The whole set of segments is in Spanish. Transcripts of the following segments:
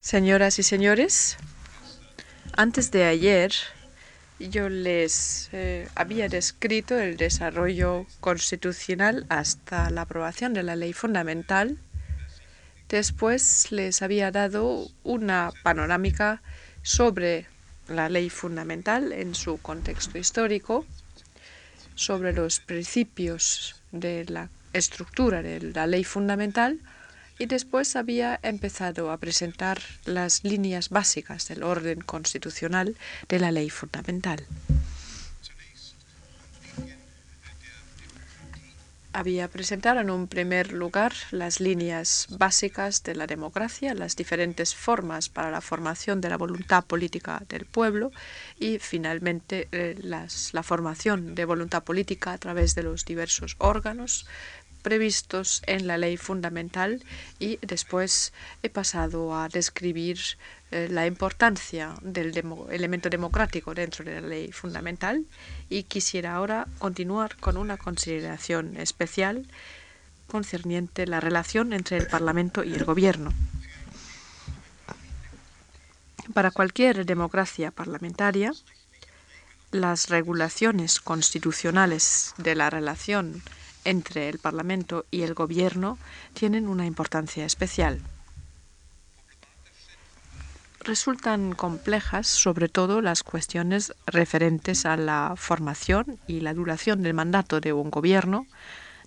Señoras y señores, antes de ayer yo les eh, había descrito el desarrollo constitucional hasta la aprobación de la ley fundamental. Después les había dado una panorámica sobre la ley fundamental en su contexto histórico, sobre los principios de la estructura de la ley fundamental, y después había empezado a presentar las líneas básicas del orden constitucional de la ley fundamental. Había presentado en un primer lugar las líneas básicas de la democracia, las diferentes formas para la formación de la voluntad política del pueblo y finalmente eh, la formación de voluntad política a través de los diversos órganos previstos en la ley fundamental y después he pasado a describir eh, la importancia del elemento democrático dentro de la ley fundamental y quisiera ahora continuar con una consideración especial concerniente la relación entre el Parlamento y el Gobierno. Para cualquier democracia parlamentaria, las regulaciones constitucionales de la relación entre el Parlamento y el Gobierno tienen una importancia especial. Resultan complejas sobre todo las cuestiones referentes a la formación y la duración del mandato de un gobierno,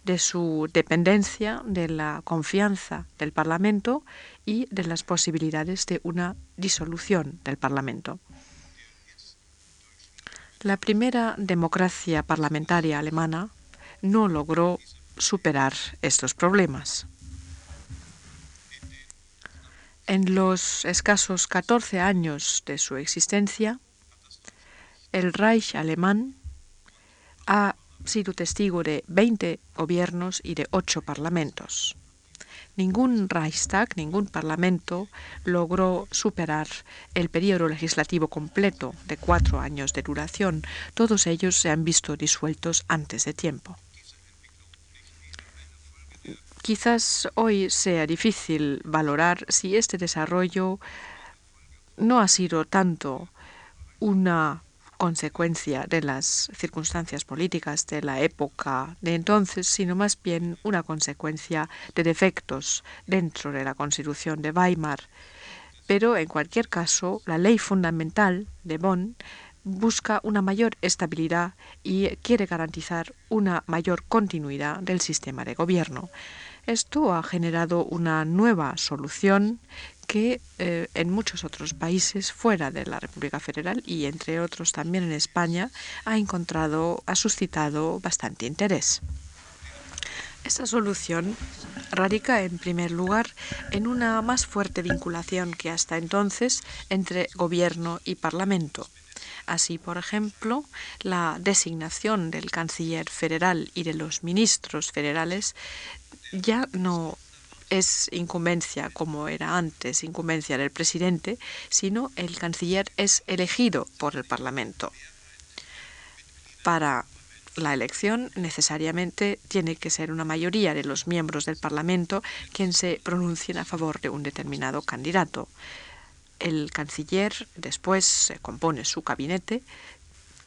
de su dependencia, de la confianza del Parlamento y de las posibilidades de una disolución del Parlamento. La primera democracia parlamentaria alemana no logró superar estos problemas. En los escasos 14 años de su existencia, el Reich alemán ha sido testigo de 20 gobiernos y de 8 parlamentos. Ningún Reichstag, ningún parlamento logró superar el periodo legislativo completo de cuatro años de duración. Todos ellos se han visto disueltos antes de tiempo. Quizás hoy sea difícil valorar si este desarrollo no ha sido tanto una consecuencia de las circunstancias políticas de la época de entonces, sino más bien una consecuencia de defectos dentro de la Constitución de Weimar. Pero, en cualquier caso, la ley fundamental de Bonn busca una mayor estabilidad y quiere garantizar una mayor continuidad del sistema de gobierno. Esto ha generado una nueva solución que eh, en muchos otros países fuera de la República Federal y entre otros también en España ha encontrado, ha suscitado bastante interés. Esta solución radica en primer lugar en una más fuerte vinculación que hasta entonces entre gobierno y parlamento. Así, por ejemplo, la designación del canciller federal y de los ministros federales ya no es incumbencia como era antes, incumbencia del presidente, sino el canciller es elegido por el Parlamento. Para la elección necesariamente tiene que ser una mayoría de los miembros del Parlamento quien se pronuncien a favor de un determinado candidato. El canciller después compone su gabinete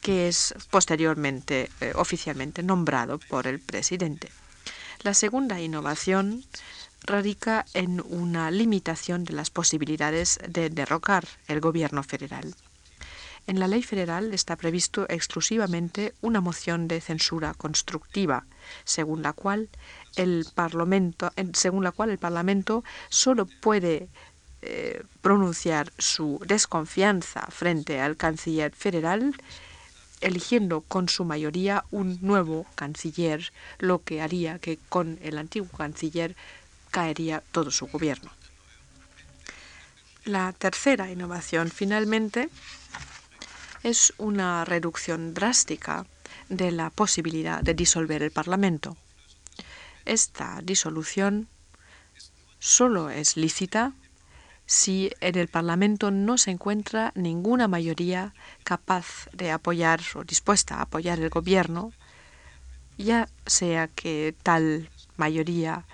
que es posteriormente eh, oficialmente nombrado por el presidente. La segunda innovación radica en una limitación de las posibilidades de derrocar el gobierno federal. En la ley federal está previsto exclusivamente una moción de censura constructiva, según la cual el Parlamento, según la cual el Parlamento solo puede eh, pronunciar su desconfianza frente al canciller federal eligiendo con su mayoría un nuevo canciller, lo que haría que con el antiguo canciller caería todo su gobierno. La tercera innovación, finalmente, es una reducción drástica de la posibilidad de disolver el Parlamento. Esta disolución solo es lícita si en el Parlamento no se encuentra ninguna mayoría capaz de apoyar o dispuesta a apoyar el gobierno, ya sea que tal mayoría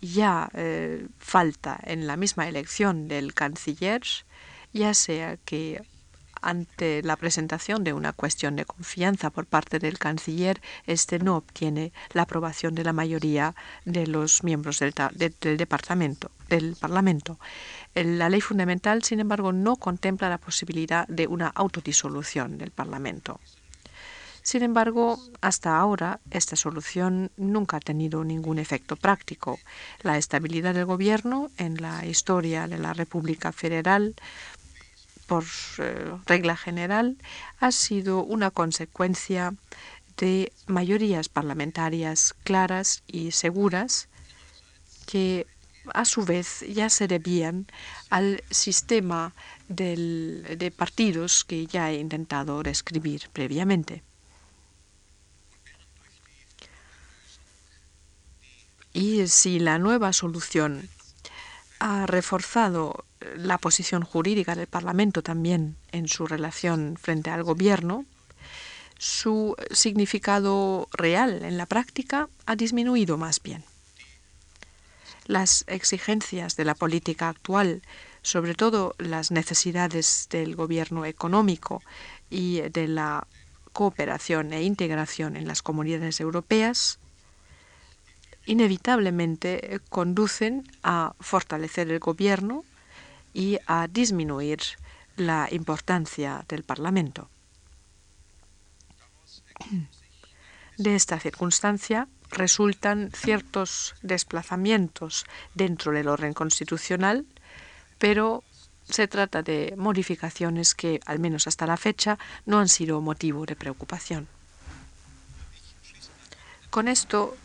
ya eh, falta en la misma elección del canciller, ya sea que ante la presentación de una cuestión de confianza por parte del canciller, este no obtiene la aprobación de la mayoría de los miembros del, departamento, del Parlamento. La ley fundamental, sin embargo, no contempla la posibilidad de una autodisolución del Parlamento. Sin embargo, hasta ahora esta solución nunca ha tenido ningún efecto práctico. La estabilidad del gobierno en la historia de la República Federal por eh, regla general, ha sido una consecuencia de mayorías parlamentarias claras y seguras que a su vez ya se debían al sistema de partidos que ya he intentado describir previamente. Y si la nueva solución ha reforzado la posición jurídica del Parlamento también en su relación frente al Gobierno, su significado real en la práctica ha disminuido más bien. Las exigencias de la política actual, sobre todo las necesidades del gobierno económico y de la cooperación e integración en las comunidades europeas, inevitablemente conducen a fortalecer el gobierno y a disminuir la importancia del Parlamento. De esta circunstancia resultan ciertos desplazamientos dentro del orden constitucional, pero se trata de modificaciones que, al menos hasta la fecha, no han sido motivo de preocupación. Con esto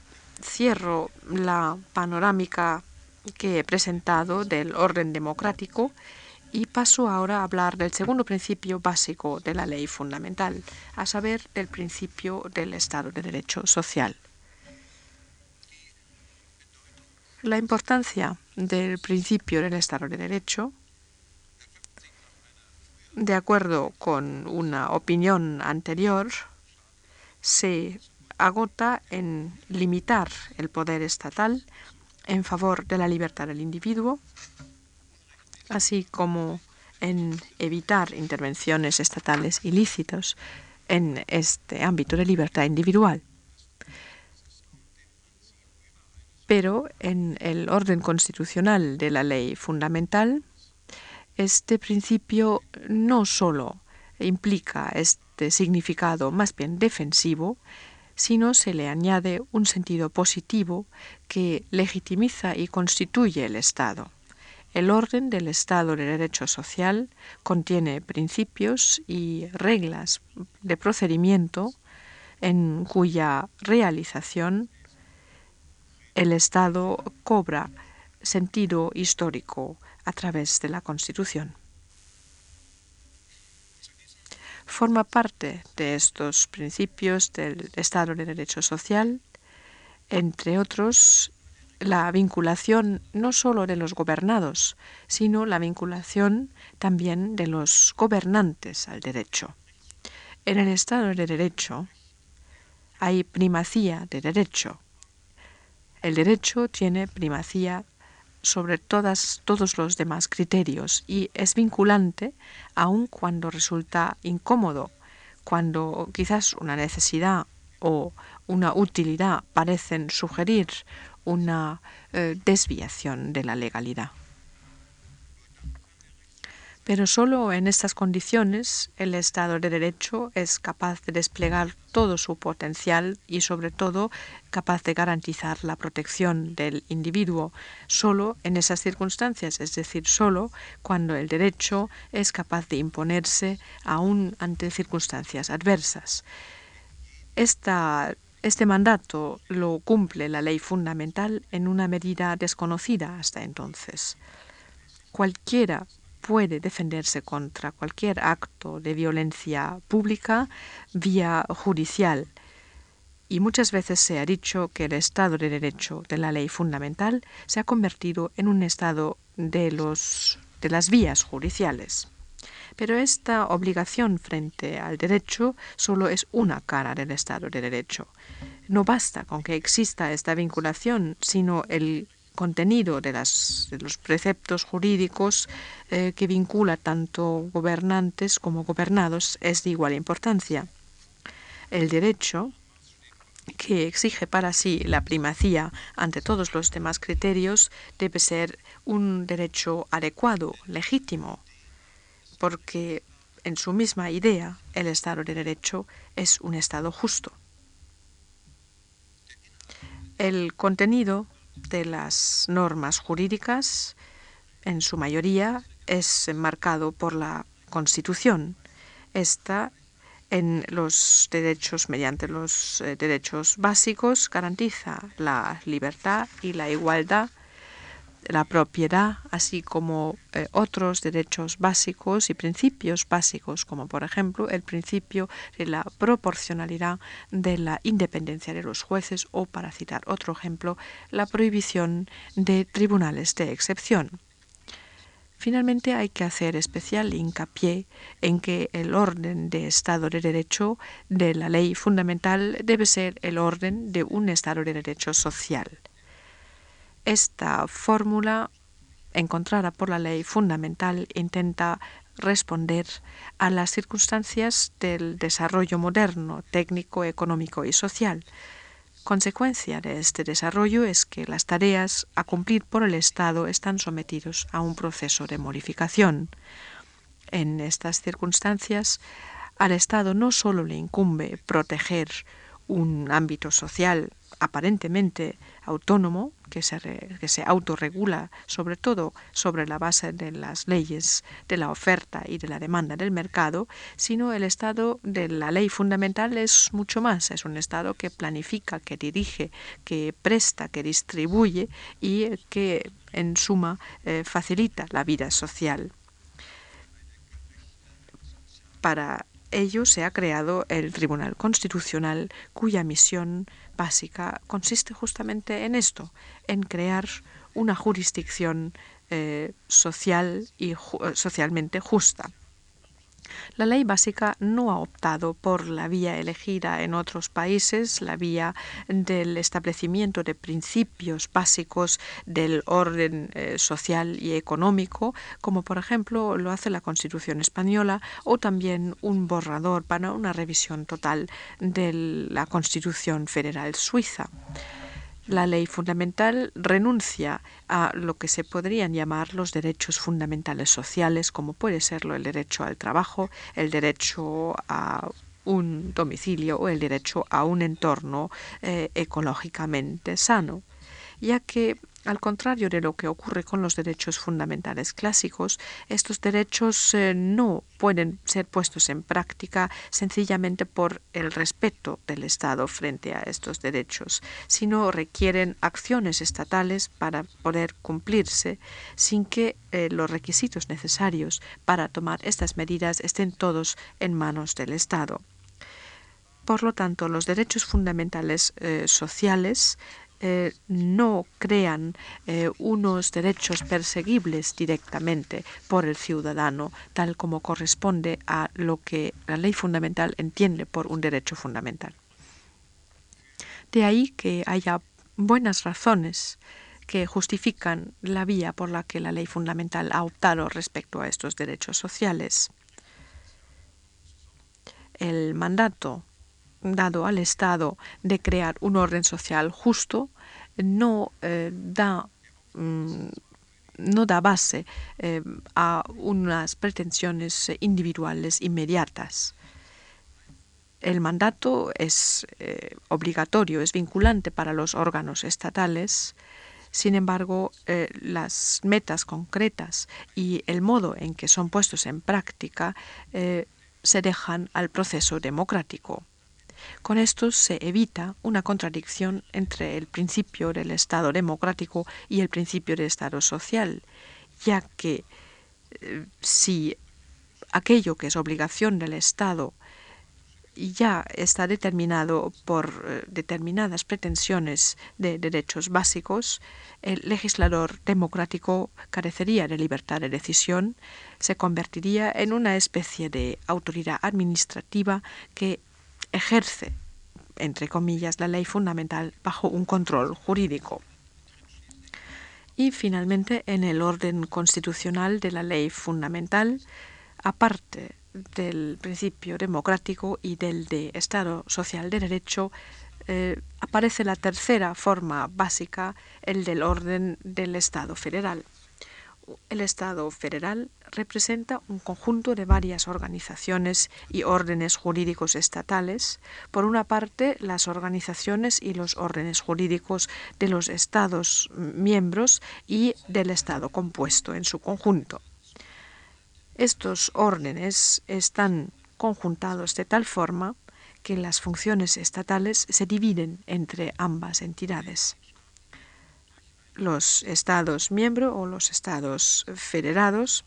cierro la panorámica que he presentado del orden democrático y paso ahora a hablar del segundo principio básico de la ley fundamental, a saber, del principio del Estado de Derecho social. La importancia del principio del Estado de Derecho, de acuerdo con una opinión anterior, se agota en limitar el poder estatal en favor de la libertad del individuo, así como en evitar intervenciones estatales ilícitas en este ámbito de libertad individual. Pero en el orden constitucional de la ley fundamental, este principio no solo implica este significado más bien defensivo, sino se le añade un sentido positivo que legitimiza y constituye el Estado. El orden del Estado de Derecho Social contiene principios y reglas de procedimiento en cuya realización el Estado cobra sentido histórico a través de la Constitución forma parte de estos principios del Estado de Derecho Social, entre otros la vinculación no solo de los gobernados, sino la vinculación también de los gobernantes al derecho. En el Estado de Derecho hay primacía de derecho. El derecho tiene primacía sobre todas, todos los demás criterios y es vinculante aun cuando resulta incómodo, cuando quizás una necesidad o una utilidad parecen sugerir una eh, desviación de la legalidad. Pero solo en estas condiciones el Estado de Derecho es capaz de desplegar todo su potencial y sobre todo capaz de garantizar la protección del individuo. Solo en esas circunstancias, es decir, solo cuando el derecho es capaz de imponerse aún ante circunstancias adversas. este mandato lo cumple la ley fundamental en una medida desconocida hasta entonces. Cualquiera puede defenderse contra cualquier acto de violencia pública vía judicial. Y muchas veces se ha dicho que el Estado de Derecho de la ley fundamental se ha convertido en un Estado de, los, de las vías judiciales. Pero esta obligación frente al derecho solo es una cara del Estado de Derecho. No basta con que exista esta vinculación, sino el contenido de, los preceptos jurídicos eh, que vincula tanto gobernantes como gobernados es de igual importancia. El derecho, que exige para sí la primacía ante todos los demás criterios, debe ser un derecho adecuado, legítimo, porque en su misma idea el Estado de Derecho es un Estado justo. El contenido de las normas jurídicas, en su mayoría, es enmarcado por la Constitución. Esta en los derechos, mediante los eh, derechos básicos, garantiza la libertad y la igualdad la propiedad, así como eh, otros derechos básicos y principios básicos, como por ejemplo el principio de la proporcionalidad de la independencia de los jueces o, para citar otro ejemplo, la prohibición de tribunales de excepción. Finalmente, hay que hacer especial hincapié en que el orden de Estado de Derecho de la ley fundamental debe ser el orden de un Estado de Derecho social. Esta fórmula, encontrada por la ley fundamental, intenta responder a las circunstancias del desarrollo moderno, técnico, económico y social. Consecuencia de este desarrollo es que las tareas a cumplir por el Estado están sometidos a un proceso de modificación. En estas circunstancias, al Estado no solo le incumbe proteger un ámbito social aparentemente autónomo, que se, que se autorregula sobre todo sobre la base de las leyes de la oferta y de la demanda del mercado, sino el Estado de la ley fundamental es mucho más. Es un Estado que planifica, que dirige, que presta, que distribuye y que en suma eh, facilita la vida social. Para ello se ha creado el Tribunal Constitucional, cuya misión básica consiste justamente en esto, en crear una jurisdicción eh, social y socialmente justa. La ley básica no ha optado por la vía elegida en otros países, la vía del establecimiento de principios básicos del orden eh, social y económico, como por ejemplo lo hace la Constitución española, o también un borrador para una revisión total de la Constitución federal suiza. La ley fundamental renuncia a lo que se podrían llamar los derechos fundamentales sociales, como puede serlo el derecho al trabajo, el derecho a un domicilio o el derecho a un entorno eh, ecológicamente sano, ya que al contrario de lo que ocurre con los derechos fundamentales clásicos, estos derechos eh, no pueden ser puestos en práctica sencillamente por el respeto del Estado frente a estos derechos, sino requieren acciones estatales para poder cumplirse sin que eh, los requisitos necesarios para tomar estas medidas estén todos en manos del Estado. Por lo tanto, los derechos fundamentales eh, sociales eh, no crean eh, unos derechos perseguibles directamente por el ciudadano, tal como corresponde a lo que la ley fundamental entiende por un derecho fundamental. De ahí que haya buenas razones que justifican la vía por la que la ley fundamental ha optado respecto a estos derechos sociales. El mandato dado al Estado de crear un orden social justo no eh, da mm, no da base eh, a unas pretensiones individuales inmediatas. El mandato es eh, obligatorio, es vinculante para los órganos estatales. Sin embargo, las metas concretas y el modo en que son puestos en práctica se dejan al proceso democrático. Con esto se evita una contradicción entre el principio del Estado democrático y el principio del Estado social, ya que eh, si aquello que es obligación del Estado ya está determinado por eh, determinadas pretensiones de derechos básicos, el legislador democrático carecería de libertad de decisión, se convertiría en una especie de autoridad administrativa que ejerce, entre comillas, la ley fundamental bajo un control jurídico. Y finalmente, en el orden constitucional de la ley fundamental, aparte del principio democrático y del de Estado social de derecho, eh, aparece la tercera forma básica, el del orden del Estado federal. El Estado federal representa un conjunto de varias organizaciones y órdenes jurídicos estatales. Por una parte, las organizaciones y los órdenes jurídicos de los Estados miembros y del Estado compuesto en su conjunto. Estos órdenes están conjuntados de tal forma que las funciones estatales se dividen entre ambas entidades. Los estados miembros o los estados federados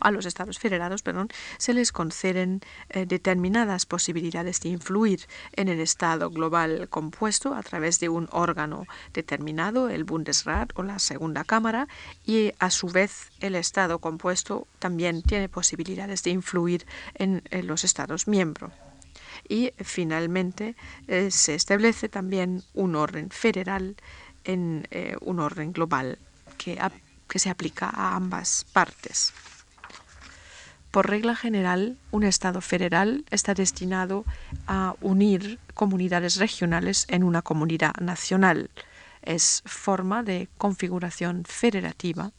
a los estados federados perdón, se les conceden eh, determinadas posibilidades de influir en el estado global compuesto a través de un órgano determinado, el Bundesrat o la Segunda Cámara, y a su vez el estado compuesto también tiene posibilidades de influir en, los estados miembros. Y finalmente eh, se establece también un orden federal en eh, un orden global que, que se aplica a ambas partes. Por regla general, un Estado federal está destinado a unir comunidades regionales en una comunidad nacional. Es forma de configuración federativa,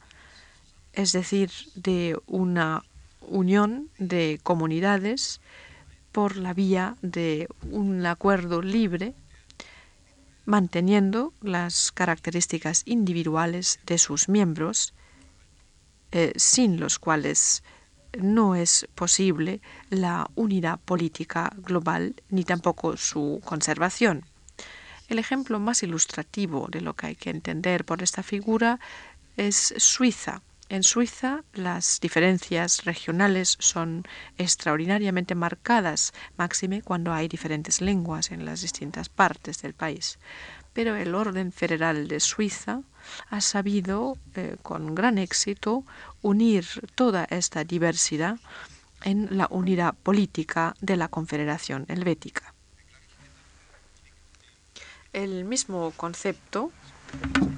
es decir, de una unión de comunidades por la vía de un acuerdo libre, manteniendo las características individuales de sus miembros, eh, sin los cuales no es posible la unidad política global ni tampoco su conservación. El ejemplo más ilustrativo de lo que hay que entender por esta figura es Suiza. En Suiza las diferencias regionales son extraordinariamente marcadas, máxime cuando hay diferentes lenguas en las distintas partes del país. Pero el orden federal de Suiza ha sabido eh, con gran éxito unir toda esta diversidad en la unidad política de la Confederación Helvética. El mismo concepto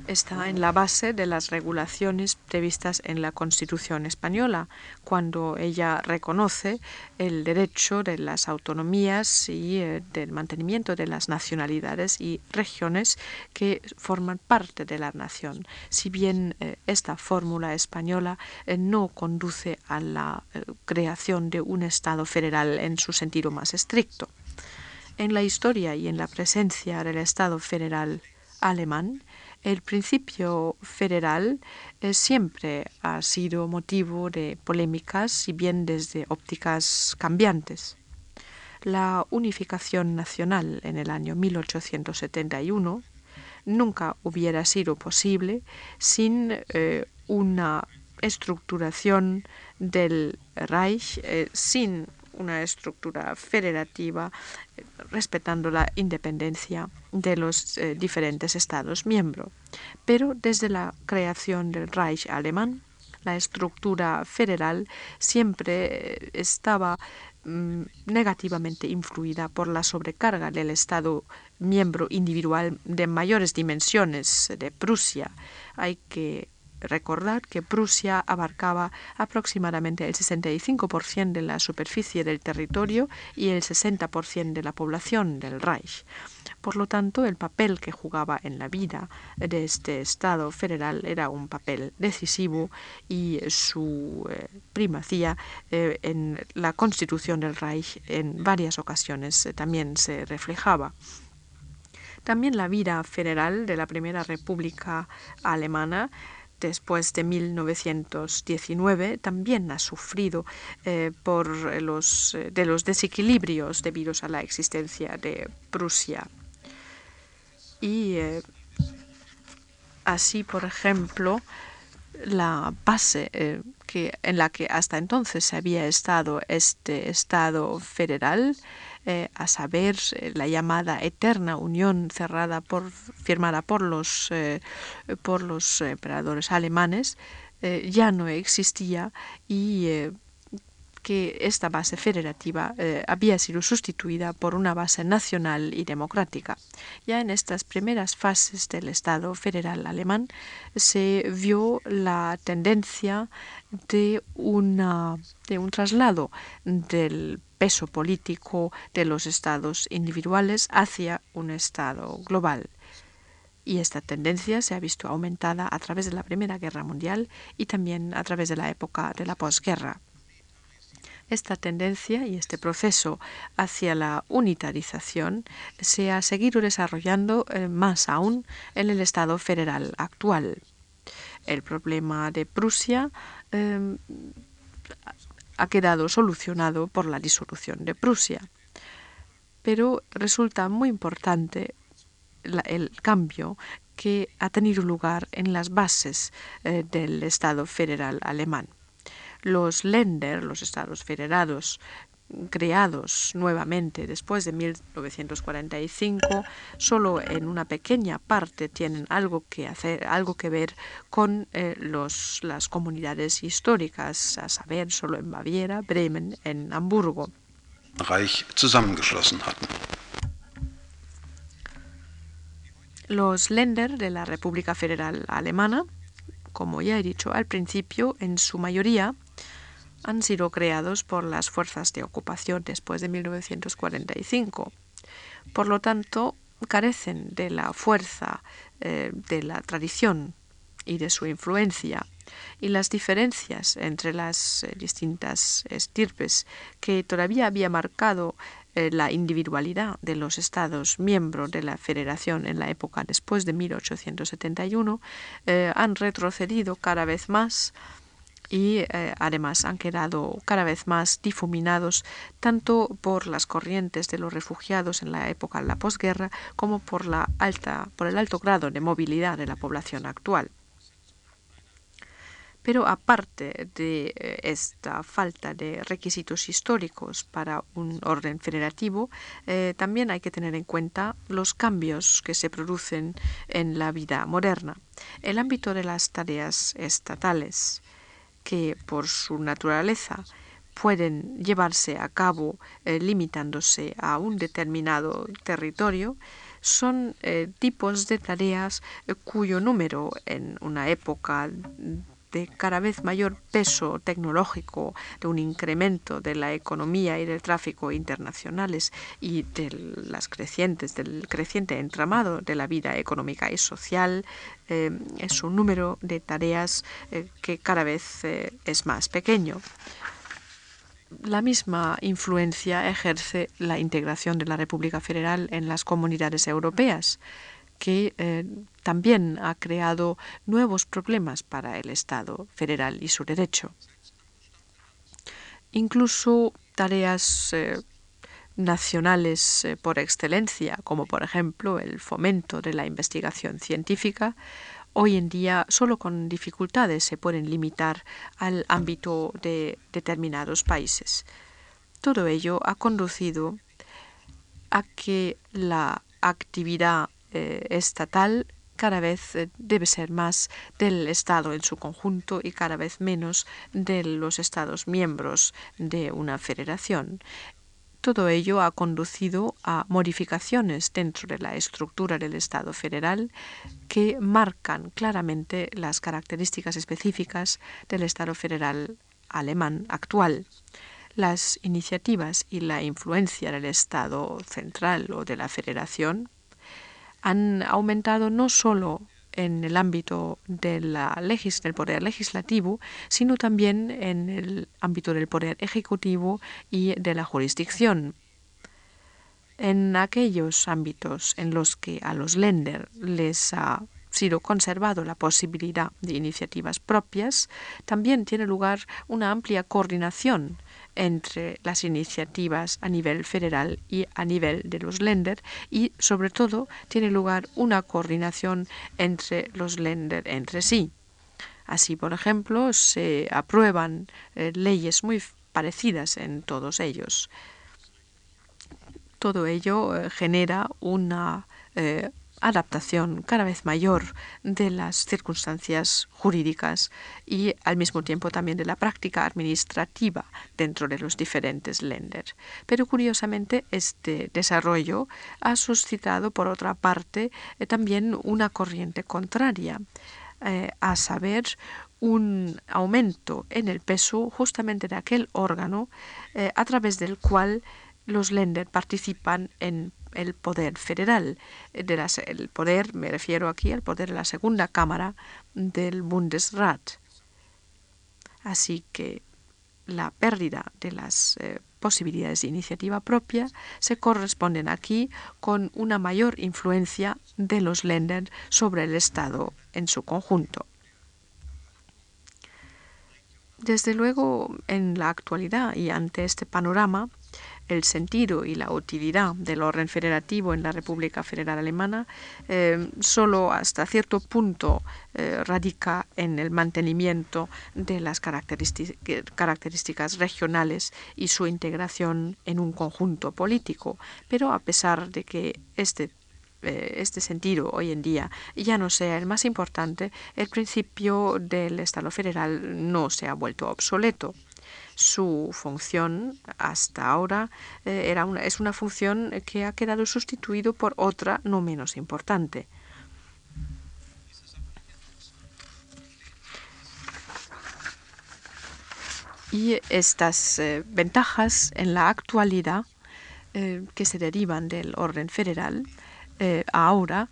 está en la base de las regulaciones previstas en la Constitución española, cuando ella reconoce el derecho de las autonomías y eh, del mantenimiento de las nacionalidades y regiones que forman parte de la nación. Si bien eh, esta fórmula española eh, no conduce a la creación de un Estado federal en su sentido más estricto. En la historia y en la presencia del Estado federal alemán, el principio federal eh, siempre ha sido motivo de polémicas, si bien desde ópticas cambiantes. La unificación nacional en el año 1871 nunca hubiera sido posible sin eh, una estructuración del Reich, eh, sin una estructura federativa respetando la independencia de los eh, diferentes Estados miembros. Pero desde la creación del Reich alemán, la estructura federal siempre eh, estaba mm, negativamente influida por la sobrecarga del Estado miembro individual de mayores dimensiones de Prusia. Hay que Recordad que Prusia abarcaba aproximadamente el 65% de la superficie del territorio y el 60% de la población del Reich. Por lo tanto, el papel que jugaba en la vida de este Estado federal era un papel decisivo y su eh, primacía eh, en la constitución del Reich en varias ocasiones eh, también se reflejaba. También la vida federal de la Primera República Alemana después de 1919 también ha sufrido eh, por los, eh, de los desequilibrios debidos a la existencia de Prusia. Y eh, así, por ejemplo, la base que, en la que hasta entonces había estado este Estado federal eh, a saber, eh, la llamada eterna unión cerrada por, firmada por los, eh, por los emperadores alemanes, ya no existía y que esta base federativa había sido sustituida por una base nacional y democrática. Ya en estas primeras fases del Estado federal alemán se vio la tendencia de, una, de un traslado del peso político de los estados individuales hacia un Estado global. Y esta tendencia se ha visto aumentada a través de la Primera Guerra Mundial y también a través de la época de la posguerra. Esta tendencia y este proceso hacia la unitarización se ha seguido desarrollando eh, más aún en el Estado federal actual. El problema de Prusia em, ha quedado solucionado por la disolución de Prusia. Pero resulta muy importante el cambio que ha tenido lugar en las bases eh, del Estado federal alemán. Los Länder, los estados federados, creados nuevamente después de 1945, solo en una pequeña parte tienen algo que hacer, algo que ver con eh, los, las comunidades históricas, a saber, solo en Baviera, Bremen, en Hamburgo. Reich zusammengeschlossen hatten. Los Länder de la República Federal Alemana, como ya he dicho al principio, en su mayoría han sido creados por las fuerzas de ocupación después de 1945. Por lo tanto, carecen de la fuerza eh, de la tradición y de su influencia y las diferencias entre las eh, distintas estirpes que todavía había marcado eh, la individualidad de los Estados miembros de la Federación en la época después de 1871 eh, han retrocedido cada vez más y eh, además han quedado cada vez más difuminados tanto por las corrientes de los refugiados en la época de la posguerra como por la alta por el alto grado de movilidad de la población actual. Pero aparte de eh, esta falta de requisitos históricos para un orden federativo, eh, también hay que tener en cuenta los cambios que se producen en la vida moderna. El ámbito de las tareas estatales, que por su naturaleza pueden llevarse a cabo eh, limitándose a un determinado territorio, son tipos de tareas cuyo número en una época de cada vez mayor peso tecnológico, de un incremento de la economía y del tráfico internacionales y de las crecientes, del creciente entramado de la vida económica y social, eh, es un número de tareas eh, que cada vez eh, es más pequeño. La misma influencia ejerce la integración de la República Federal en las comunidades europeas que eh, también ha creado nuevos problemas para el Estado federal y su derecho. Incluso tareas eh, nacionales eh, por excelencia, como por ejemplo el fomento de la investigación científica, hoy en día solo con dificultades se pueden limitar al ámbito de determinados países. Todo ello ha conducido a que la actividad eh, estatal cada vez eh, debe ser más del Estado en su conjunto y cada vez menos de los Estados miembros de una federación. Todo ello ha conducido a modificaciones dentro de la estructura del Estado federal que marcan claramente las características específicas del Estado federal alemán actual. Las iniciativas y la influencia del Estado central o de la federación han aumentado no solo en el ámbito del poder legislativo, sino también en el ámbito del poder ejecutivo y de la jurisdicción. En aquellos ámbitos en los que a los lender les ha sido conservado la posibilidad de iniciativas propias, también tiene lugar una amplia coordinación entre las iniciativas a nivel federal y a nivel de los lender y sobre todo tiene lugar una coordinación entre los lender entre sí. Así, por ejemplo, se aprueban eh, leyes muy parecidas en todos ellos. Todo ello eh, genera una eh, adaptación cada vez mayor de las circunstancias jurídicas y al mismo tiempo también de la práctica administrativa dentro de los diferentes lenders. Pero curiosamente este desarrollo ha suscitado por otra parte eh, también una corriente contraria, eh, a saber un aumento en el peso justamente de aquel órgano eh, a través del cual los lenders participan en el poder federal. De el poder, me refiero aquí al poder de la segunda cámara del Bundesrat. Así que la pérdida de las eh, posibilidades de iniciativa propia se corresponden aquí con una mayor influencia de los lenders sobre el Estado en su conjunto. Desde luego, en la actualidad y ante este panorama, el sentido y la utilidad del orden federativo en la República Federal Alemana eh, solo hasta cierto punto eh, radica en el mantenimiento de las características regionales y su integración en un conjunto político. Pero a pesar de que este eh, este sentido hoy en día ya no sea el más importante, el principio del Estado federal no se ha vuelto obsoleto su función hasta ahora eh, era una, es una función que ha quedado sustituido por otra no menos importante. Y estas eh, ventajas en la actualidad eh, que se derivan del orden federal ahora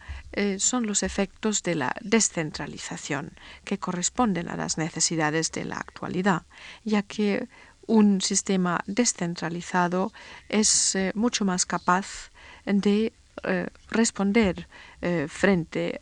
son los efectos de la descentralización que corresponden a las necesidades de la actualidad, ya que un sistema descentralizado es eh, mucho más capaz de eh, responder eh, frente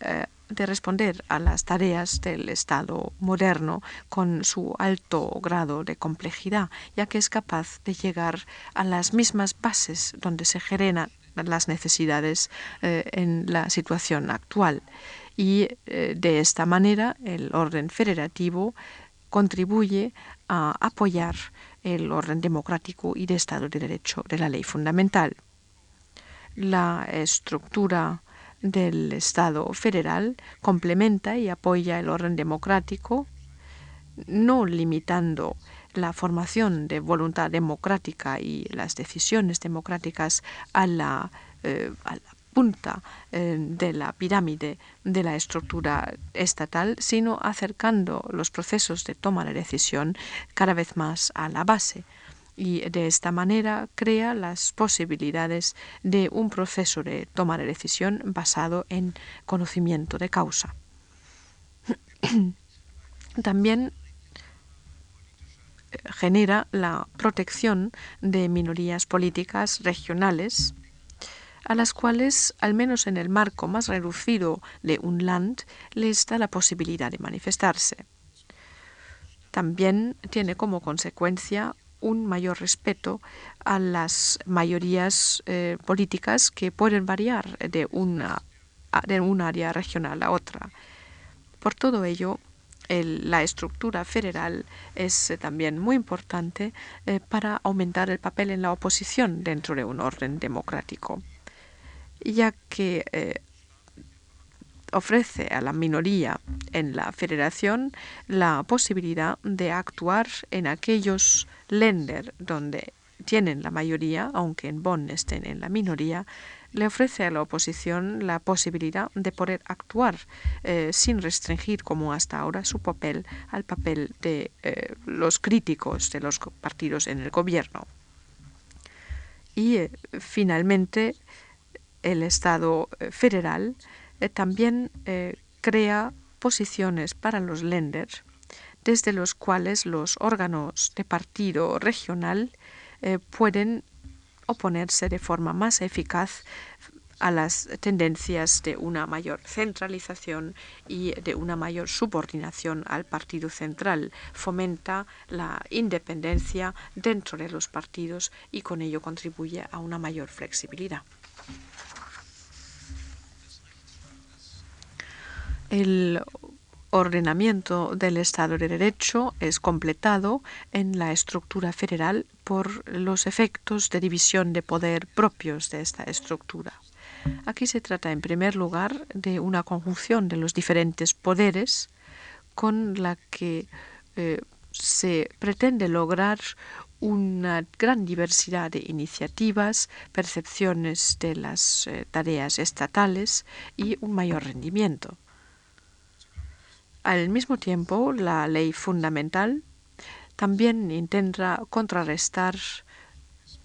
de responder a las tareas del Estado moderno con su alto grado de complejidad, ya que es capaz de llegar a las mismas bases donde se generan las necesidades en la situación actual. Y de esta manera el orden federativo contribuye a apoyar el orden democrático y de Estado de Derecho de la ley fundamental. La estructura del Estado federal complementa y apoya el orden democrático, no limitando la formación de voluntad democrática y las decisiones democráticas a la, eh, punta eh, de la pirámide de la estructura estatal, sino acercando los procesos de toma de decisión cada vez más a la base. Y de esta manera crea las posibilidades de un proceso de toma de decisión basado en conocimiento de causa. También genera la protección de minorías políticas regionales a las cuales, al menos en el marco más reducido de un land, les da la posibilidad de manifestarse. También tiene como consecuencia un mayor respeto a las mayorías eh, políticas que pueden variar de una de un área regional a otra. Por todo ello, la estructura federal es eh, también muy importante eh, para aumentar el papel en la oposición dentro de un orden democrático. Ya que eh, ofrece a la minoría en la federación la posibilidad de actuar en aquellos lender donde tienen la mayoría, aunque en Bonn estén en la minoría, le ofrece a la oposición la posibilidad de poder actuar eh, sin restringir, como hasta ahora, su papel al papel de eh, los críticos de los partidos en el gobierno. Y finalmente, el Estado eh, federal eh, también eh, crea posiciones para los lenders, desde los cuales los órganos de partido regional pueden oponerse de forma más eficaz a las tendencias de una mayor centralización y de una mayor subordinación al partido central. Fomenta la independencia dentro de los partidos y con ello contribuye a una mayor flexibilidad. El ordenamiento del Estado de Derecho es completado en la estructura federal por los efectos de división de poder propios de esta estructura. Aquí se trata, en primer lugar, de una conjunción de los diferentes poderes con la que eh, se pretende lograr una gran diversidad de iniciativas, percepciones de las eh, tareas estatales y un mayor rendimiento. Al mismo tiempo, la ley fundamental también intenta contrarrestar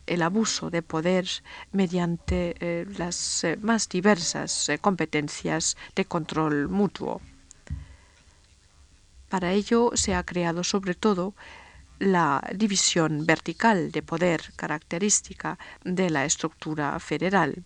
el abuso de poder mediante eh, las eh, más diversas competencias de control mutuo. Para ello se ha creado sobre todo la división vertical de poder característica de la estructura federal.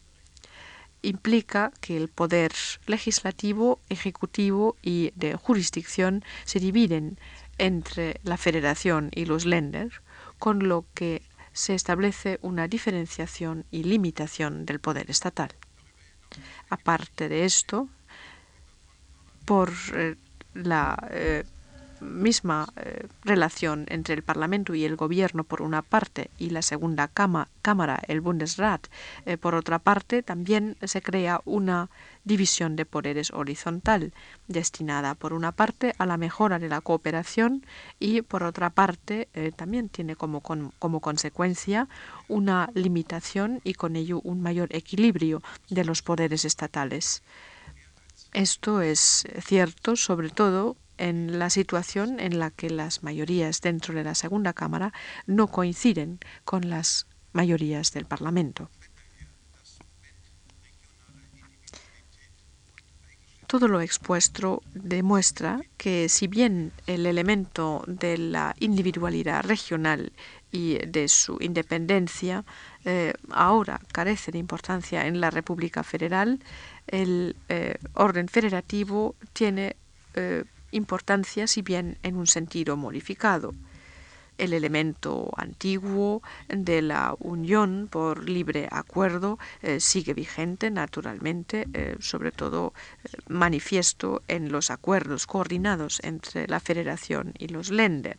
Implica que el poder legislativo, ejecutivo y de jurisdicción se dividen entre la federación y los länder, con lo que se establece una diferenciación y limitación del poder estatal. Aparte de esto, por eh, la eh, misma eh, relación entre el Parlamento y el Gobierno por una parte y la segunda Cámara, el Bundesrat, eh, por otra parte, también se crea una división de poderes horizontal, destinada por una parte a la mejora de la cooperación y por otra parte eh, también tiene como, como consecuencia una limitación y con ello un mayor equilibrio de los poderes estatales. Esto es cierto sobre todo en la situación en la que las mayorías dentro de la segunda Cámara no coinciden con las mayorías del Parlamento. Todo lo expuesto demuestra que si bien el elemento de la individualidad regional y de su independencia eh, ahora carece de importancia en la República Federal, el eh, orden federativo tiene eh, importancia si bien en un sentido modificado. El elemento antiguo de la unión por libre acuerdo eh, sigue vigente naturalmente, eh, sobre todo eh, manifiesto en los acuerdos coordinados entre la Federación y los Länder.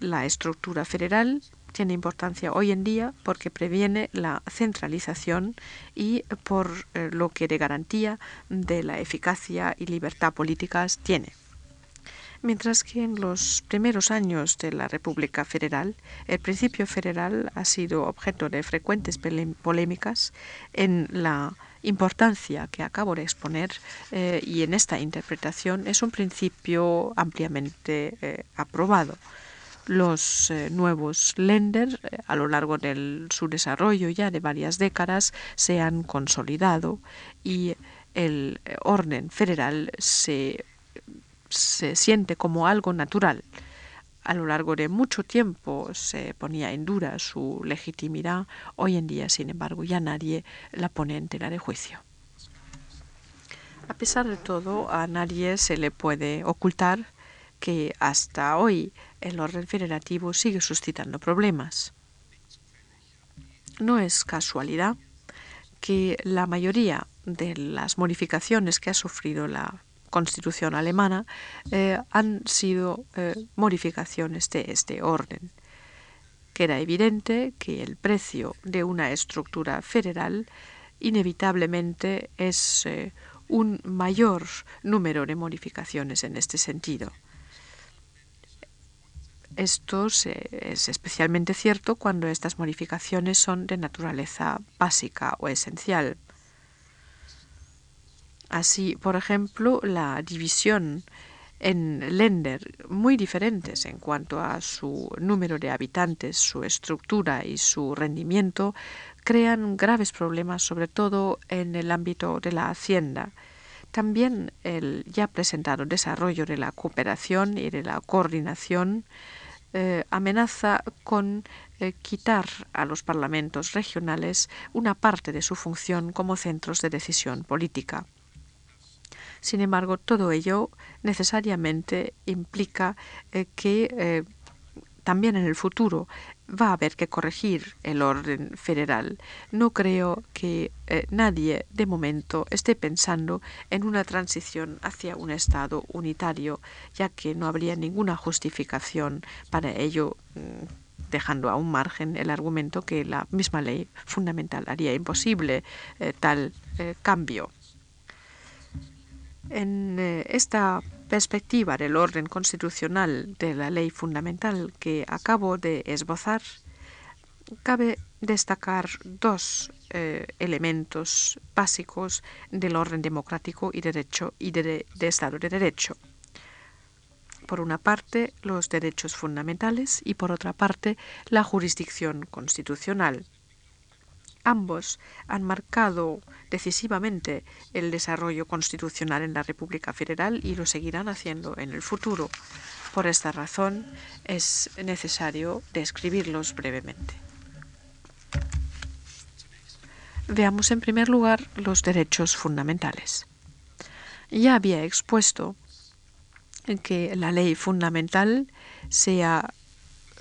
La estructura federal tiene importancia hoy en día porque previene la centralización y por eh, lo que de garantía de la eficacia y libertad políticas tiene. Mientras que en los primeros años de la República Federal, el principio federal ha sido objeto de frecuentes polémicas en la importancia que acabo de exponer eh, y en esta interpretación es un principio ampliamente eh, aprobado los eh, nuevos lenders eh, a lo largo de su desarrollo ya de varias décadas se han consolidado y el eh, orden federal se, se siente como algo natural. A lo largo de mucho tiempo se ponía en duda su legitimidad. Hoy en día, sin embargo, ya nadie la pone en tela de juicio. A pesar de todo, a nadie se le puede ocultar que hasta hoy el orden federativo sigue suscitando problemas. No es casualidad que la mayoría de las modificaciones que ha sufrido la Constitución alemana eh, han sido eh, modificaciones de este orden. Queda evidente que el precio de una estructura federal inevitablemente es eh, un mayor número de modificaciones en este sentido. Esto es especialmente cierto cuando estas modificaciones son de naturaleza básica o esencial. Así, por ejemplo, la división en Länder muy diferentes en cuanto a su número de habitantes, su estructura y su rendimiento, crean graves problemas, sobre todo en el ámbito de la hacienda. También el ya presentado desarrollo de la cooperación y de la coordinación eh, amenaza con eh, quitar a los parlamentos regionales una parte de su función como centros de decisión política. Sin embargo, todo ello necesariamente implica eh, que también en el futuro va a haber que corregir el orden federal. No creo que eh, nadie de momento esté pensando en una transición hacia un Estado unitario, ya que no habría ninguna justificación para ello mm, dejando a un margen el argumento que la misma ley fundamental haría imposible eh, tal eh, cambio. En esta perspectiva del orden constitucional de la ley fundamental que acabo de esbozar, cabe destacar dos elementos básicos del orden democrático y, derecho, y de Estado de Derecho por una parte los derechos fundamentales y por otra parte la jurisdicción constitucional. Ambos han marcado decisivamente el desarrollo constitucional en la República Federal y lo seguirán haciendo en el futuro. Por esta razón es necesario describirlos brevemente. Veamos en primer lugar los derechos fundamentales. Ya había expuesto que la ley fundamental sea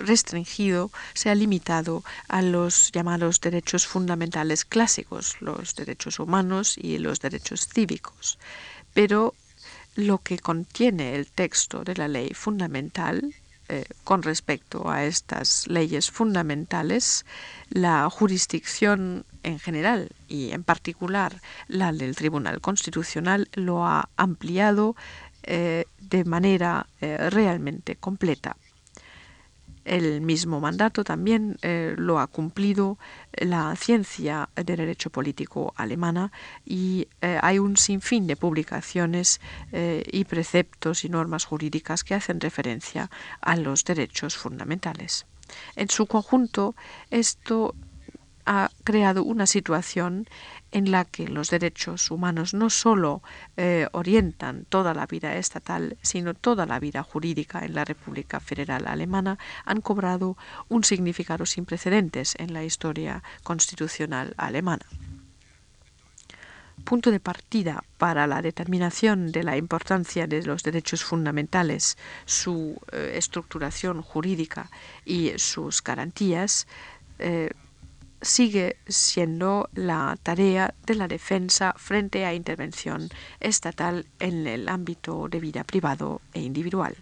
restringido, sea limitado a los llamados derechos fundamentales clásicos, los derechos humanos y los derechos cívicos. Pero lo que contiene el texto de la ley fundamental eh, con respecto a estas leyes fundamentales, la jurisdicción en general y en particular la del Tribunal Constitucional lo ha ampliado eh, de manera eh, realmente completa. El mismo mandato también eh, lo ha cumplido la ciencia de derecho político alemana y hay un sinfín de publicaciones y preceptos y normas jurídicas que hacen referencia a los derechos fundamentales. En su conjunto, esto ha creado una situación en la que los derechos humanos no solo eh, orientan toda la vida estatal, sino toda la vida jurídica en la República Federal Alemana, han cobrado un significado sin precedentes en la historia constitucional alemana. Punto de partida para la determinación de la importancia de los derechos fundamentales, su eh, estructuración jurídica y sus garantías, eh, sigue siendo la tarea de la defensa frente a intervención estatal en el ámbito de vida privado e individual.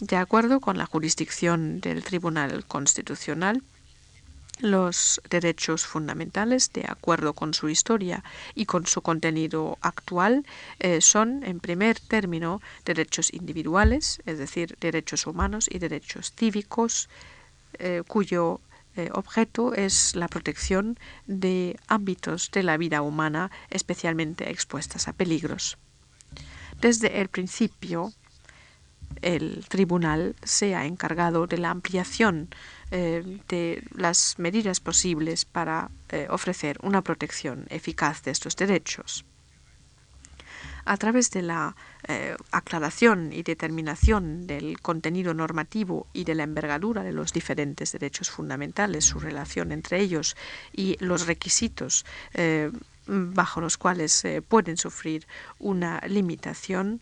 De acuerdo con la jurisdicción del Tribunal Constitucional, los derechos fundamentales, de acuerdo con su historia y con su contenido actual, eh, son, en primer término, derechos individuales, es decir, derechos humanos y derechos cívicos, eh, cuyo eh, objeto es la protección de ámbitos de la vida humana especialmente expuestas a peligros. Desde el principio, el tribunal se ha encargado de la ampliación eh, de las medidas posibles para eh, ofrecer una protección eficaz de estos derechos a través de la eh, aclaración y determinación del contenido normativo y de la envergadura de los diferentes derechos fundamentales, su relación entre ellos y los requisitos eh, bajo los cuales pueden sufrir una limitación,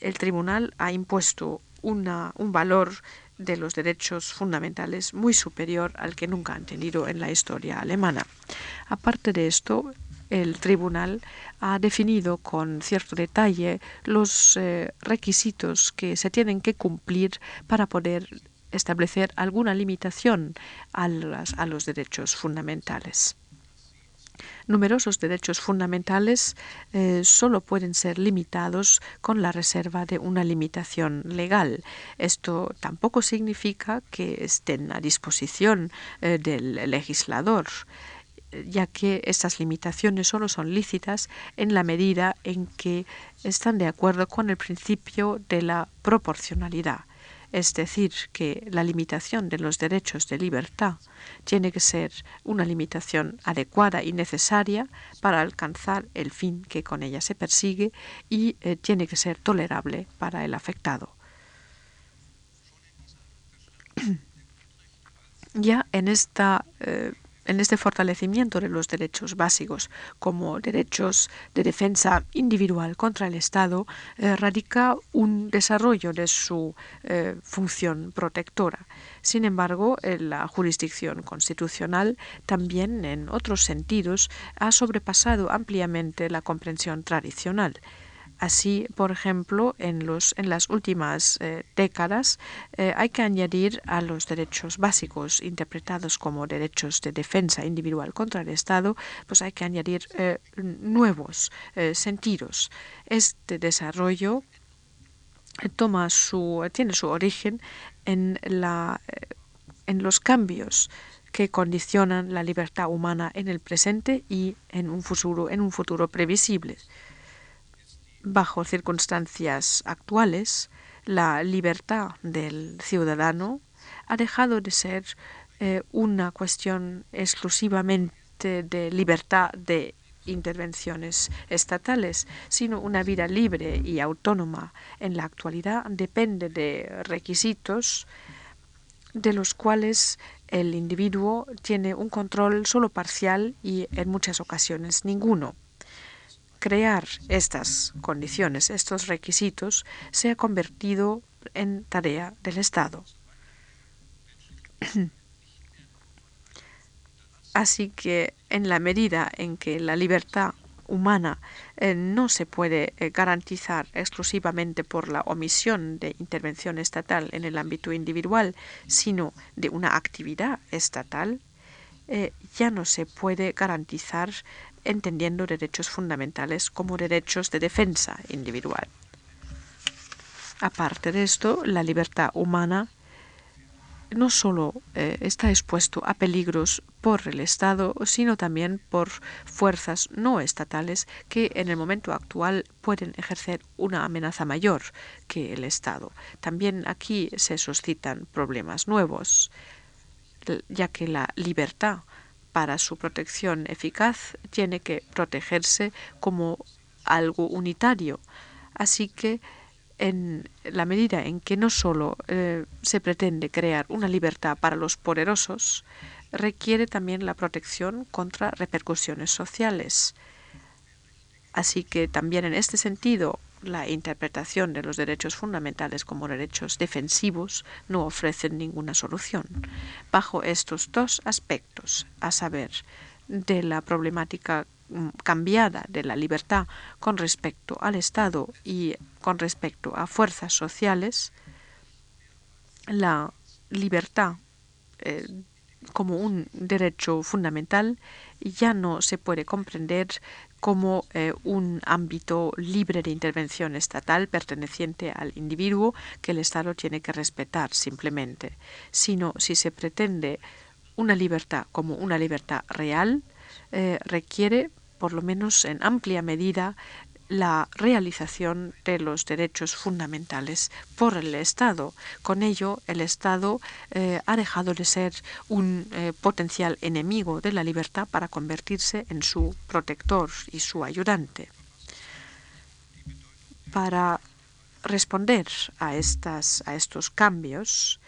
el tribunal ha impuesto una, un valor de los derechos fundamentales muy superior al que nunca han tenido en la historia alemana. Aparte de esto, el tribunal ha definido con cierto detalle los eh, requisitos que se tienen que cumplir para poder establecer alguna limitación a, los derechos fundamentales. Numerosos derechos fundamentales eh, solo pueden ser limitados con la reserva de una limitación legal. Esto tampoco significa que estén a disposición eh, del legislador ya que estas limitaciones solo son lícitas en la medida en que están de acuerdo con el principio de la proporcionalidad. Es decir, que la limitación de los derechos de libertad tiene que ser una limitación adecuada y necesaria para alcanzar el fin que con ella se persigue y eh, tiene que ser tolerable para el afectado. ya en esta eh, en este fortalecimiento de los derechos básicos como derechos de defensa individual contra el Estado eh, radica un desarrollo de su eh, función protectora. Sin embargo, la jurisdicción constitucional también en otros sentidos ha sobrepasado ampliamente la comprensión tradicional Así, por ejemplo, en, los, en las últimas eh, décadas eh, hay que añadir a los derechos básicos interpretados como derechos de defensa individual contra el Estado, pues hay que añadir eh, nuevos sentidos. Este desarrollo toma su, tiene su origen en, la, en los cambios que condicionan la libertad humana en el presente y en un futuro, en un futuro previsible bajo circunstancias actuales, la libertad del ciudadano ha dejado de ser eh, una cuestión exclusivamente de libertad de intervenciones estatales, sino una vida libre y autónoma. En la actualidad depende de requisitos de los cuales el individuo tiene un control solo parcial y en muchas ocasiones ninguno crear estas condiciones, estos requisitos, se ha convertido en tarea del Estado. Así que en la medida en que la libertad humana eh, no se puede eh, garantizar exclusivamente por la omisión de intervención estatal en el ámbito individual, sino de una actividad estatal, eh, ya no se puede garantizar entendiendo derechos fundamentales como derechos de defensa individual. Aparte de esto, la libertad humana no solo eh, está expuesto a peligros por el Estado, sino también por fuerzas no estatales que en el momento actual pueden ejercer una amenaza mayor que el Estado. También aquí se suscitan problemas nuevos, ya que la libertad para su protección eficaz tiene que protegerse como algo unitario. Así que en la medida en que no solo eh, se pretende crear una libertad para los poderosos, requiere también la protección contra repercusiones sociales. Así que también en este sentido la interpretación de los derechos fundamentales como derechos defensivos no ofrecen ninguna solución. Bajo estos dos aspectos, a saber, de la problemática mm, cambiada de la libertad con respecto al Estado y con respecto a fuerzas sociales, la libertad eh, como un derecho fundamental ya no se puede comprender como eh, un ámbito libre de intervención estatal perteneciente al individuo que el Estado tiene que respetar simplemente, sino si se pretende una libertad como una libertad real, eh, requiere, por lo menos en amplia medida, la realización de los derechos fundamentales por el Estado. Con ello, el Estado eh, ha dejado de ser un eh, potencial enemigo de la libertad para convertirse en su protector y su ayudante. Para responder a, estas, a estos cambios,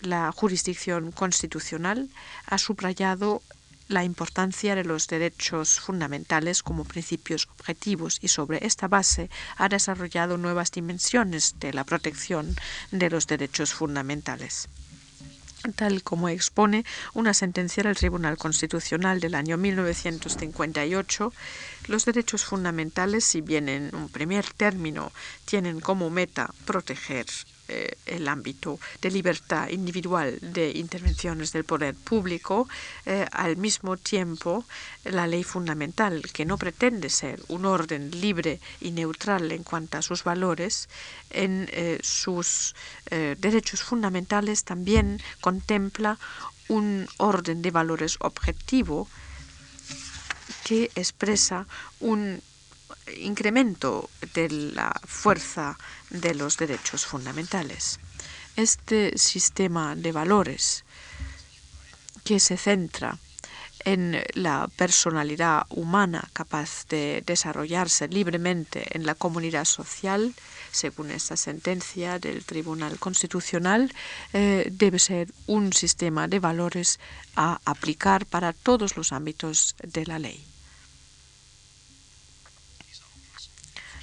la jurisdicción constitucional ha subrayado la importancia de los derechos fundamentales como principios objetivos y sobre esta base ha desarrollado nuevas dimensiones de la protección de los derechos fundamentales. Tal como expone una sentencia del Tribunal Constitucional del año 1958, los derechos fundamentales, si bien en un primer término tienen como meta proteger eh, el ámbito de libertad individual de intervenciones del poder público, eh, al mismo tiempo la ley fundamental, que no pretende ser un orden libre y neutral en cuanto a sus valores, en eh, sus derechos fundamentales también contempla un orden de valores objetivo que expresa un incremento de la fuerza de los derechos fundamentales. Este sistema de valores que se centra en la personalidad humana capaz de desarrollarse libremente en la comunidad social, según esta sentencia del Tribunal Constitucional, eh, debe ser un sistema de valores a aplicar para todos los ámbitos de la ley.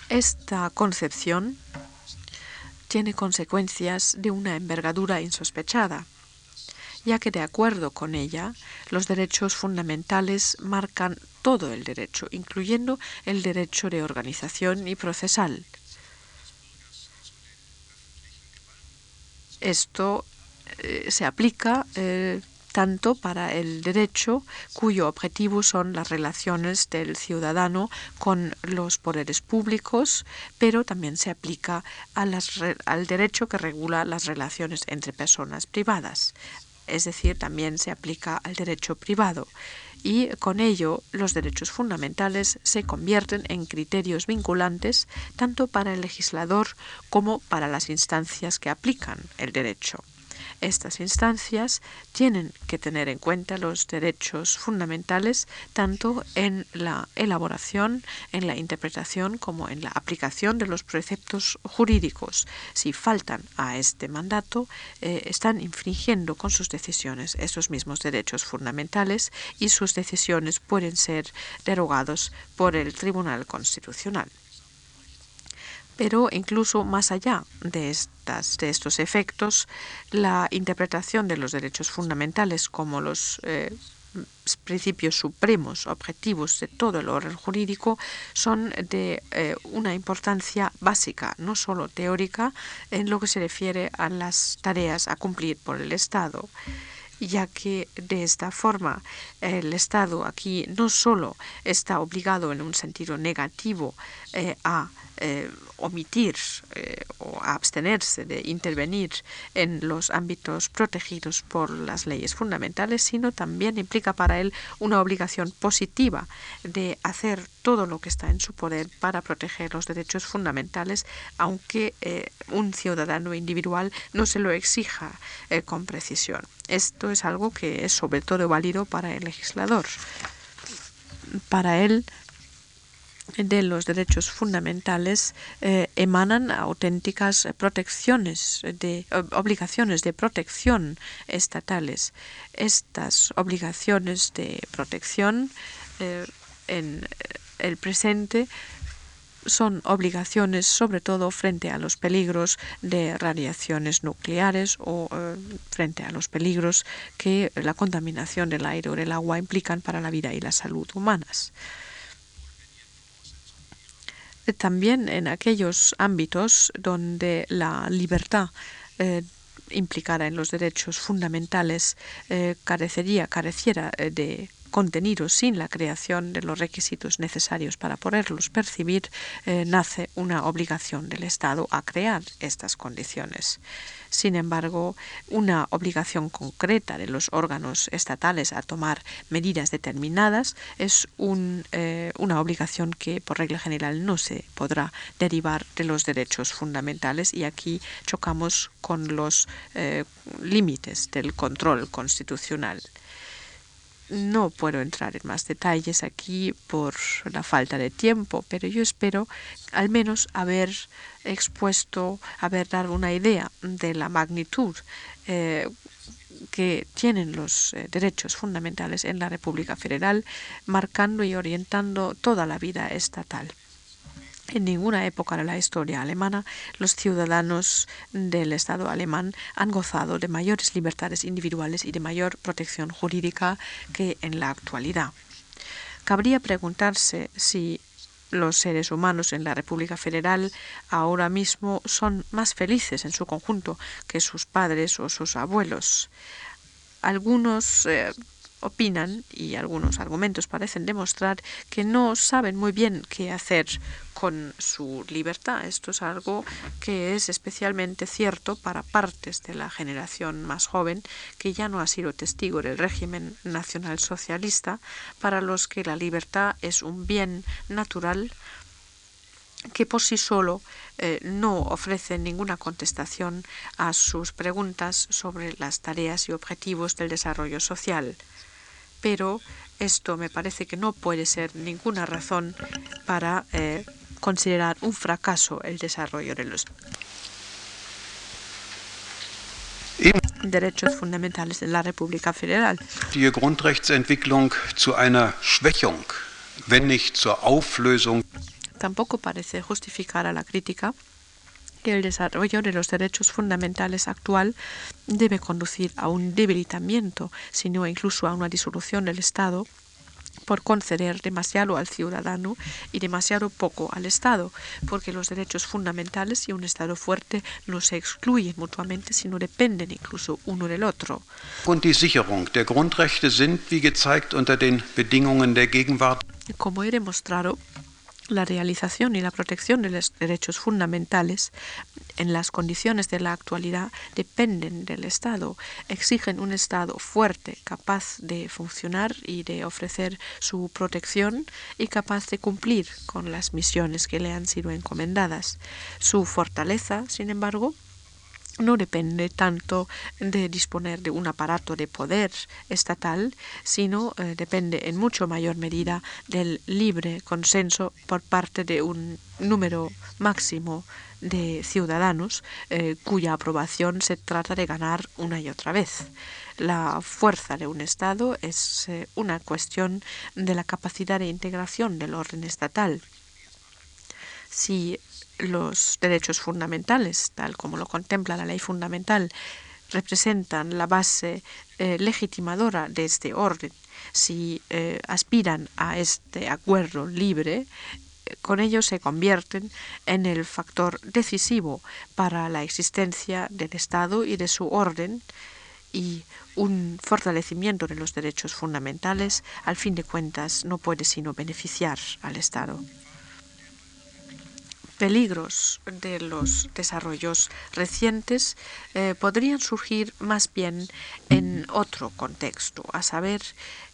Esta concepción tiene consecuencias de una envergadura insospechada, ya que de acuerdo con ella, los derechos fundamentales marcan todo el derecho, incluyendo el derecho de organización y procesal. Esto eh, se aplica eh, tanto para el derecho cuyo objetivo son las relaciones del ciudadano con los poderes públicos, pero también se aplica al derecho que regula las relaciones entre personas privadas. Es decir, también se aplica al derecho privado y con ello los derechos fundamentales se convierten en criterios vinculantes tanto para el legislador como para las instancias que aplican el derecho. Estas instancias tienen que tener en cuenta los derechos fundamentales tanto en la elaboración, en la interpretación como en la aplicación de los preceptos jurídicos. Si faltan a este mandato, eh, están infringiendo con sus decisiones esos mismos derechos fundamentales y sus decisiones pueden ser derogados por el Tribunal Constitucional. Pero incluso más allá de, estas, de estos efectos, la interpretación de los derechos fundamentales como los eh, principios supremos, objetivos de todo el orden jurídico, son de eh, una importancia básica, no solo teórica, en lo que se refiere a las tareas a cumplir por el Estado ya que de esta forma el Estado aquí no solo está obligado en un sentido negativo eh, a eh, omitir eh, o abstenerse de intervenir en los ámbitos protegidos por las leyes fundamentales, sino también implica para él una obligación positiva de hacer todo lo que está en su poder para proteger los derechos fundamentales, aunque eh, un ciudadano individual no se lo exija con precisión. Esto es algo que es sobre todo válido para el legislador. Para él, de los derechos fundamentales eh, emanan auténticas protecciones de obligaciones de protección estatales. Estas obligaciones de protección eh, en el presente son obligaciones sobre todo frente a los peligros de radiaciones nucleares o eh, frente a los peligros que la contaminación del aire o del agua implican para la vida y la salud humanas también en aquellos ámbitos donde la libertad eh, implicada en los derechos fundamentales eh, carecería, careciera eh, de contenidos sin la creación de los requisitos necesarios para poderlos percibir, nace una obligación del Estado a crear estas condiciones. Sin embargo, una obligación concreta de los órganos estatales a tomar medidas determinadas es eh, una obligación que por regla general no se podrá derivar de los derechos fundamentales y aquí chocamos con los eh, límites del control constitucional. No puedo entrar en más detalles aquí por la falta de tiempo, pero yo espero al menos haber expuesto, haber dado una idea de la magnitud eh, que tienen los eh, derechos fundamentales en la República Federal, marcando y orientando toda la vida estatal. En ninguna época de la historia alemana los ciudadanos del Estado alemán han gozado de mayores libertades individuales y de mayor protección jurídica que en la actualidad. Cabría preguntarse si los seres humanos en la República Federal ahora mismo son más felices en su conjunto que sus padres o sus abuelos. Algunos eh, opinan y algunos argumentos parecen demostrar que no saben muy bien qué hacer con su libertad. Esto es algo que es especialmente cierto para partes de la generación más joven que ya no ha sido testigo del régimen nacional socialista, para los que la libertad es un bien natural que por sí solo eh, no ofrece ninguna contestación a sus preguntas sobre las tareas y objetivos del desarrollo social pero esto me parece que no puede ser ninguna razón para eh, considerar un fracaso el desarrollo de los derechos fundamentales de la República Federal. Die Grundrechtsentwicklung zu einer Schwächung, wenn nicht zur Auflösung. Tampoco parece justificar a la crítica que el desarrollo de los derechos fundamentales actual debe conducir a un debilitamiento, sino incluso a una disolución del Estado por conceder demasiado al ciudadano y demasiado poco al Estado, porque los derechos fundamentales y un Estado fuerte no se excluyen mutuamente, sino dependen incluso uno del otro. Und die Sicherung der Grundrechte sind, wie gezeigt, unter den Bedingungen der Gegenwart. Como he demostrado, la realización y la protección de los derechos fundamentales en las condiciones de la actualidad dependen del Estado, exigen un Estado fuerte, capaz de funcionar y de ofrecer su protección y capaz de cumplir con las misiones que le han sido encomendadas. Su fortaleza, sin embargo, no depende tanto de disponer de un aparato de poder estatal, sino eh, depende en mucho mayor medida del libre consenso por parte de un número máximo de ciudadanos eh, cuya aprobación se trata de ganar una y otra vez. La fuerza de un Estado es eh, una cuestión de la capacidad de integración del orden estatal. Si los derechos fundamentales, tal como lo contempla la ley fundamental, representan la base eh, legitimadora de este orden, si eh, aspiran a este acuerdo libre, con ello se convierten en el factor decisivo para la existencia del Estado y de su orden y un fortalecimiento de los derechos fundamentales, al fin de cuentas, no puede sino beneficiar al Estado peligros de los desarrollos recientes eh, podrían surgir más bien en otro contexto, a saber,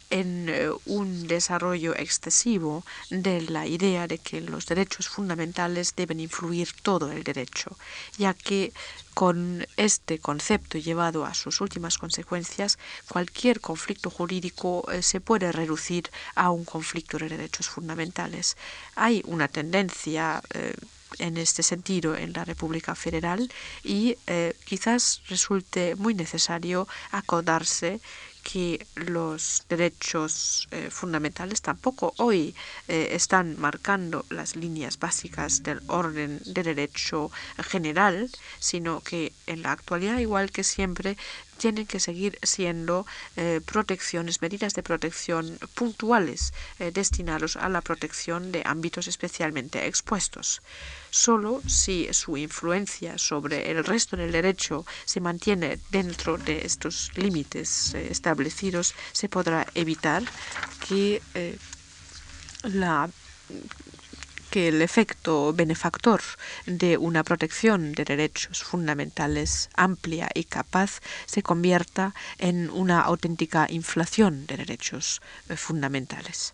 en eh, un desarrollo excesivo de la idea de que los derechos fundamentales deben influir todo el derecho, ya que con este concepto llevado a sus últimas consecuencias, cualquier conflicto jurídico eh, se puede reducir a un conflicto de derechos fundamentales. Hay una tendencia en este sentido en la República Federal y eh, quizás resulte muy necesario acordarse que los derechos eh, fundamentales tampoco hoy eh, están marcando las líneas básicas del orden de derecho general, sino que en la actualidad, igual que siempre, tienen que seguir siendo eh, protecciones, medidas de protección puntuales eh, destinados a la protección de ámbitos especialmente expuestos. Solo si su influencia sobre el resto del derecho se mantiene dentro de estos límites eh, establecidos, se podrá evitar que la que el efecto benefactor de una protección de derechos fundamentales amplia y capaz se convierta en una auténtica inflación de derechos eh, fundamentales.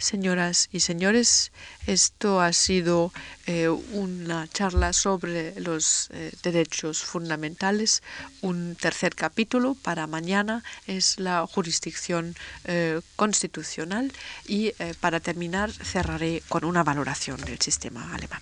Señoras y señores, esto ha sido eh, una charla sobre los eh, derechos fundamentales. Un tercer capítulo para mañana es la jurisdicción eh, constitucional y para terminar cerraré con una valoración del sistema alemán.